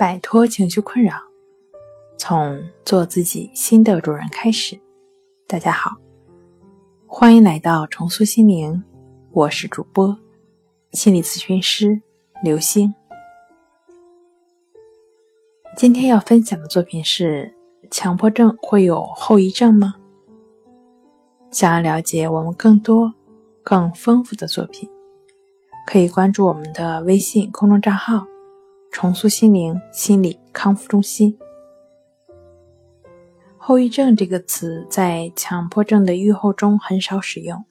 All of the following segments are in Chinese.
摆脱情绪困扰，从做自己新的主人开始。大家好，欢迎来到重塑心灵，我是主播心理咨询师刘星。今天要分享的作品是：强迫症会有后遗症吗？想要了解我们更多、更丰富的作品，可以关注我们的微信公众账号。重塑心灵心理康复中心。后遗症这个词在强迫症的预后中很少使用，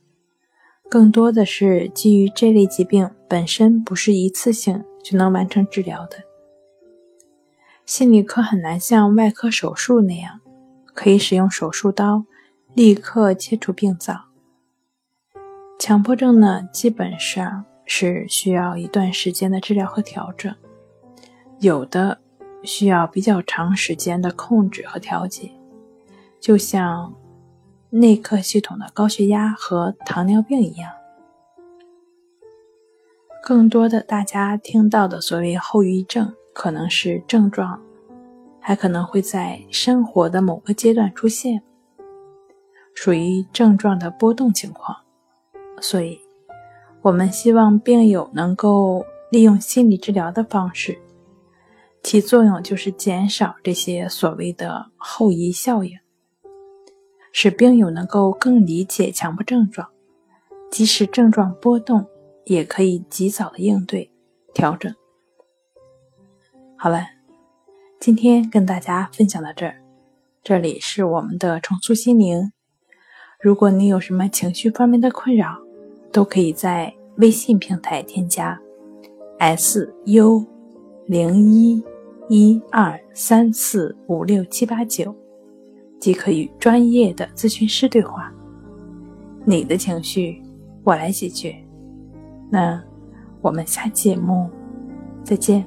更多的是基于这类疾病本身不是一次性就能完成治疗的。心理科很难像外科手术那样，可以使用手术刀立刻切除病灶。强迫症呢，基本上是需要一段时间的治疗和调整。有的需要比较长时间的控制和调节，就像内科系统的高血压和糖尿病一样。更多的大家听到的所谓后遗症，可能是症状，还可能会在生活的某个阶段出现，属于症状的波动情况。所以，我们希望病友能够利用心理治疗的方式。其作用就是减少这些所谓的后遗效应，使病友能够更理解强迫症状，即使症状波动，也可以及早的应对调整。好了，今天跟大家分享到这儿，这里是我们的重塑心灵。如果你有什么情绪方面的困扰，都可以在微信平台添加 S U 零一。一二三四五六七八九，即可与专业的咨询师对话。你的情绪，我来解决。那我们下节目再见。